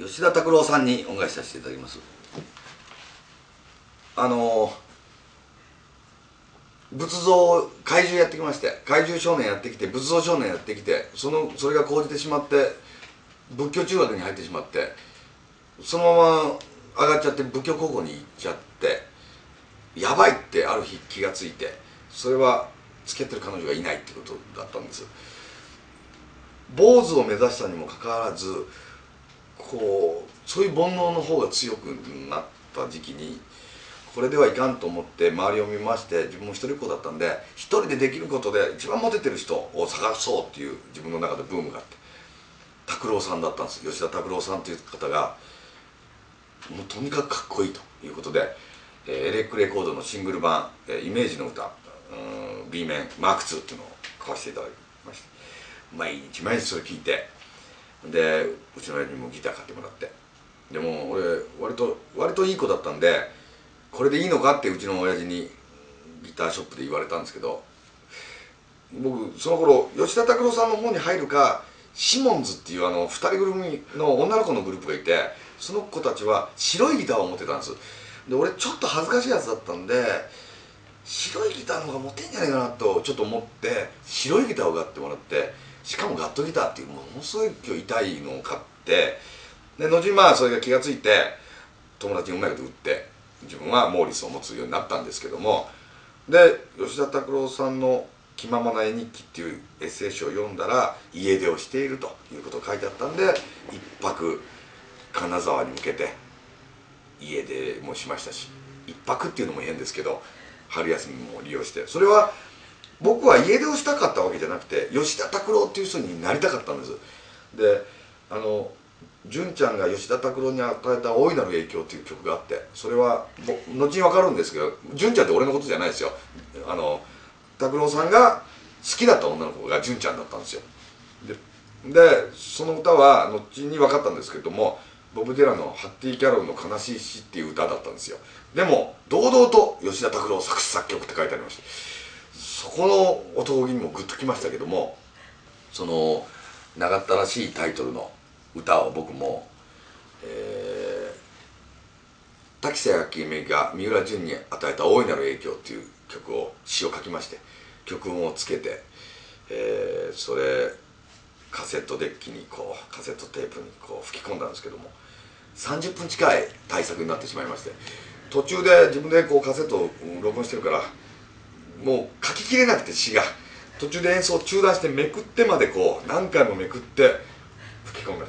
吉田拓郎さんにお願いさせていただきます。あの仏像怪獣やってきまして怪獣少年やってきて仏像少年やってきてそのそれが講じてしまって仏教中学に入ってしまってそのまま上がっちゃって仏教高校に行っちゃってやばいってある日気がついてそれは付き合ってる彼女がいないってことだったんです。坊主を目指したにもかかわらずこうそういう煩悩の方が強くなった時期にこれではいかんと思って周りを見まして自分も一人っ子だったんで一人でできることで一番モテてる人を探そうっていう自分の中でブームがあって拓郎さんだったんです。吉田拓郎さんという方がもうとにかくかっこいいということで、えー、エレックレコードのシングル版「えー、イメージの歌」うん B 面マーク2っていうのを買わせていただきまして毎日毎日それ聞いてでうちの親にもギター買ってもらって。でも俺割と割といい子だったんでこれでいいのかってうちの親父にギターショップで言われたんですけど僕その頃吉田拓郎さんの方に入るかシモンズっていうあの2人組の女の子のグループがいてその子たちは白いギターを持ってたんです。で俺ちょっと恥ずかしいやつだったんで白いギターの方が持てんじゃないかなとちょっと思って白いギターを買ってもらってしかもガットギターっていうものすごい今日痛いのを買ってで後にまあそれが気が付いて友達にうまいこと売って自分はモーリスを持つようになったんですけどもで吉田拓郎さんの「気ままな絵日記」っていうエッセイ集を読んだら家出をしているということが書いてあったんで一泊金沢に向けて家出もしましたし一泊っていうのも変ですけど春休みも利用してそれは僕は家出をしたかったわけじゃなくて吉田拓郎っていう人になりたかったんです。であの純ちゃんが吉田拓郎に与えた大いなる影響っていう曲があってそれは後に分かるんですけど純ちゃんって俺のことじゃないですよ。あの拓郎さんが好きだった女の子が純ちゃんだったんですよ。でその歌は後に分かったんですけどもボブ・ディラの「ハッティ・キャロルの悲しい詩」っていう歌だったんですよ。でも堂々と吉田拓郎作詞作曲って書いてありました。そこの男気にもグッときましたけどもその長ったらしいタイトルの歌を僕も、えー、滝瀬明美が三浦淳に与えた大いなる影響っていう曲を詩を書きまして曲音をつけて、えー、それカセットデッキにこうカセットテープにこう吹き込んだんですけども30分近い対策になってしまいまして途中で自分でこうカセットを録音してるからもう書ききれなくて詩が。途中で演奏中断してめくってまでこう何回もめくって吹き込む。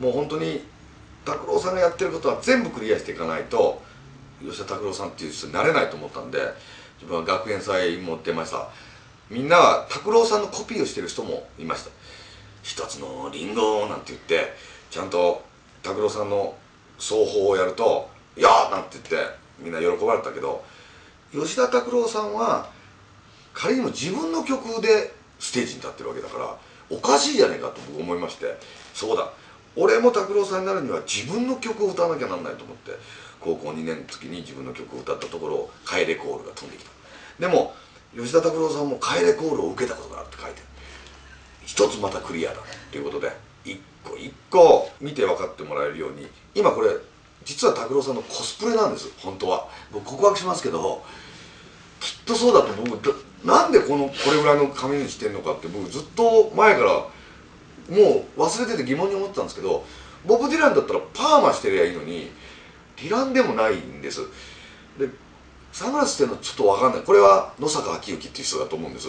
もう本当に拓郎さんがやってることは全部クリアしていかないと吉田拓郎さんっていう人になれないと思ったんで自分は学園祭も出ました。みんなは拓郎さんのコピーをしてる人もいました。一つのリンゴなんて言ってちゃんと拓郎さんの奏法をやると「やー!」なんて言ってみんな喜ばれたけど吉田拓郎さんは仮にも自分の曲でステージに立ってるわけだからおかしいじゃねえかと僕思いましてそうだ俺も拓郎さんになるには自分の曲を歌わなきゃなんないと思って高校2年の時に自分の曲を歌ったところを「帰れコール」が飛んできた。でも吉田拓郎さんも「帰れコール」を受けたことがあるって書いてる。一つまたクリアだということで一個一個見て分かってもらえるように今これ実は拓郎さんのコスプレなんです。本当は。僕告白しますけどきっとそうだと僕なんでこのこれぐらいの髪にしてんのかって僕ずっと前からもう忘れてて疑問に思ってたんですけどボブ・ディランだったらパーマしてりゃいいのにディランでもないんです。でサングラスしてるのちょっと分かんない。これは野坂昭之っていう人だと思うんです。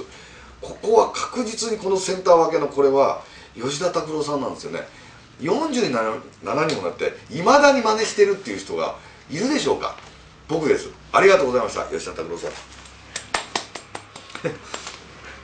ここは確実にこのセンター分けのこれは吉田拓郎さんなんですよね。47にもなっていまだに真似してるっていう人がいるでしょうか？僕です。ありがとうございました。吉田拓郎さん。